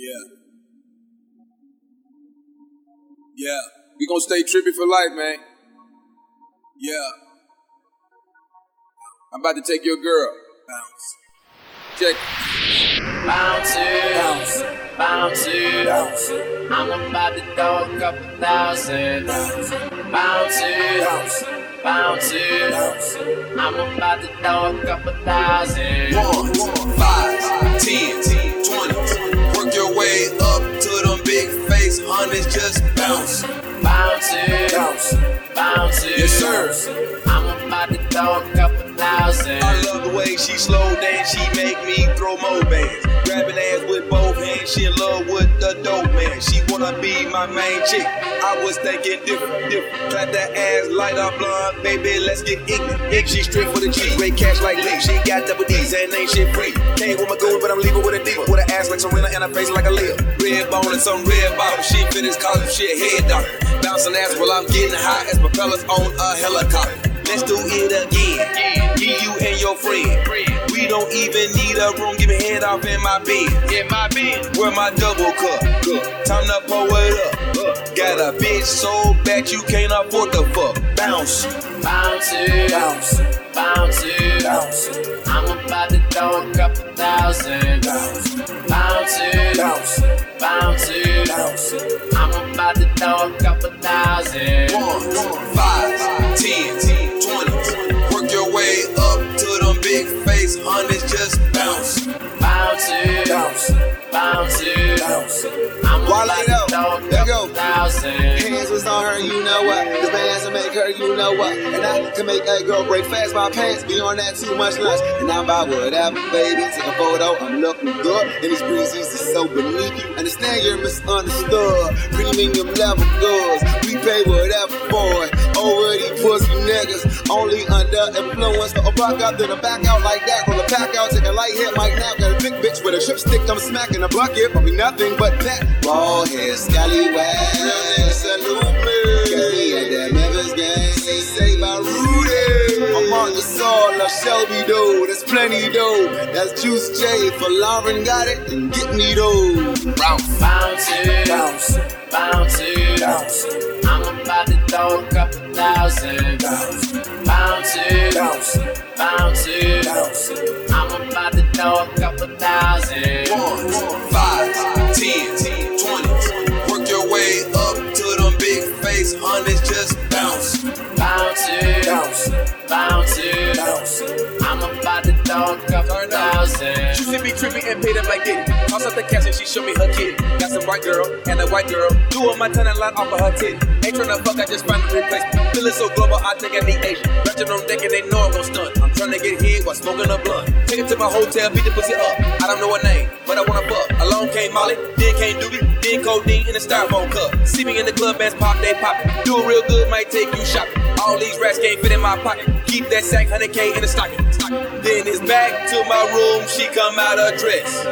Yeah. Yeah. We gonna stay trippy for life, man. Yeah. I'm about to take your girl. Bounce. Check. Bounce it, Bounce. bounce it. Bounce. I'm about to throw a couple thousand. Bounce. Bounce it, Bounce. bounce it. Bounce. I'm about to throw a couple thousand. One, Bye. Yes, sir. I'm about to throw a couple thousand. I love the way she slow dance, she make me throw more bands. Grabbing ass with both hands, she in love with the dope man. She wanna be my main chick. I was thinking different, different. Clap that ass, light up blonde, baby, let's get ignorant. She straight for the G, great cash like Lee. She got double D's and ain't shit free. Came with my goon, but I'm leaving with a diva. With an ass like Serena and a face like Aaliyah. Red bone and some red bottom. She his college, shit head doctor. Bouncing ass while I'm getting high as propellers on a helicopter. Let's do it again. Me, you, and your friend. We don't even need a room. Give me head off in my bed. In my bin. Where my double cup? Time to pour it up. Got a bitch so bad you can't afford the fuck. Bounce. Bounce it, Bounce. bounce it. Bounce. I'm about to throw a couple thousand. Bounce. Bounce it, Bounce. bounce it. Bounce. I'm about to throw a couple thousand. One, five, ten, twenty. Work your way up to them big face hundreds. Just bounce. Bounce Bounce. bounce. I'm about to throw a go. thousand. Hands was on her, you know what? The bands will make her, you know what? And I can make that girl break fast my pants. Be on that too much lunch. And I'm about whatever, baby. Take a photo, I'm looking good. And these breezes is so beneath you. Understand you're misunderstood. Premium level goods. We pay whatever for it. Over these pussy niggas. Only under influence. So a buck out, then a back out like that. Roll a pack out, take a light hit, might nap. With a trip stick, I'm smacking a bucket. Probably nothing but that. Ball head, scallywag. Salute me. At that Memphis game. Say, say by Rudy. I'm on the soul of Shelby though. That's plenty though. That's Juice J. For Lauren got it, and get me though. Bounce. Bounce Bounce. bounce. Bounce. I'm about to throw a couple thousand. Bounce. Bounce Bounce. Bounce it. Bounce. I'm about to throw a couple thousand. One, five, ten, twenty. Work your way up to them big face hundreds. Just bounce. Bounce it, Bounce. bounce. Bounce. I'm about to throw a couple thousand. She see me trippy and paid up like Diddy. Toss up the cash and she show me her kitty. Got some white girl and a white girl. Doing my ton and line off of her titty. Ain't tryna fuck, I just find a replacement. Feeling so global, I think I need Asian. Ratchet on deck and they I'm tryna get hit while smoking a blunt. Take it to my hotel, beat the pussy up. I don't know her name, but I wanna fuck. Alone came Molly, then came Doobie, then codeine in a styrofoam cup. See me in the club, bands pop, they pop. Do it real good, might take you shopping. All these rats can't fit in my pocket. Keep that sack, 100k in the stocking. Then it's back to my room, she come out her dress.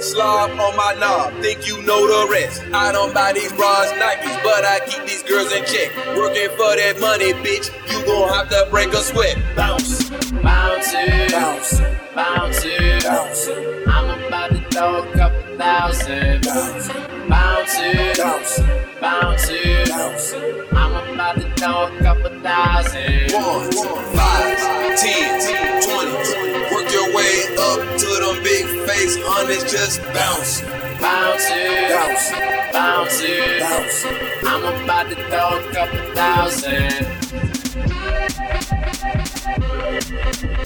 Slob on my knob, think you know the rest. I don't buy these bras, Nikes, but I keep these girls in check. Working for that money, bitch, you gon' have to break a sweat. Bounce. Bounce Bounce. bounce. Bounce. I'm about to throw a couple thousand. Bounce. Bounce Bounce. bounce. I'm about to throw a couple thousand. One, five, ten, twenty. Work your way up to them big face hundreds. Just bounce. Bounce Bounce. Bounce. I'm about to throw a couple thousand.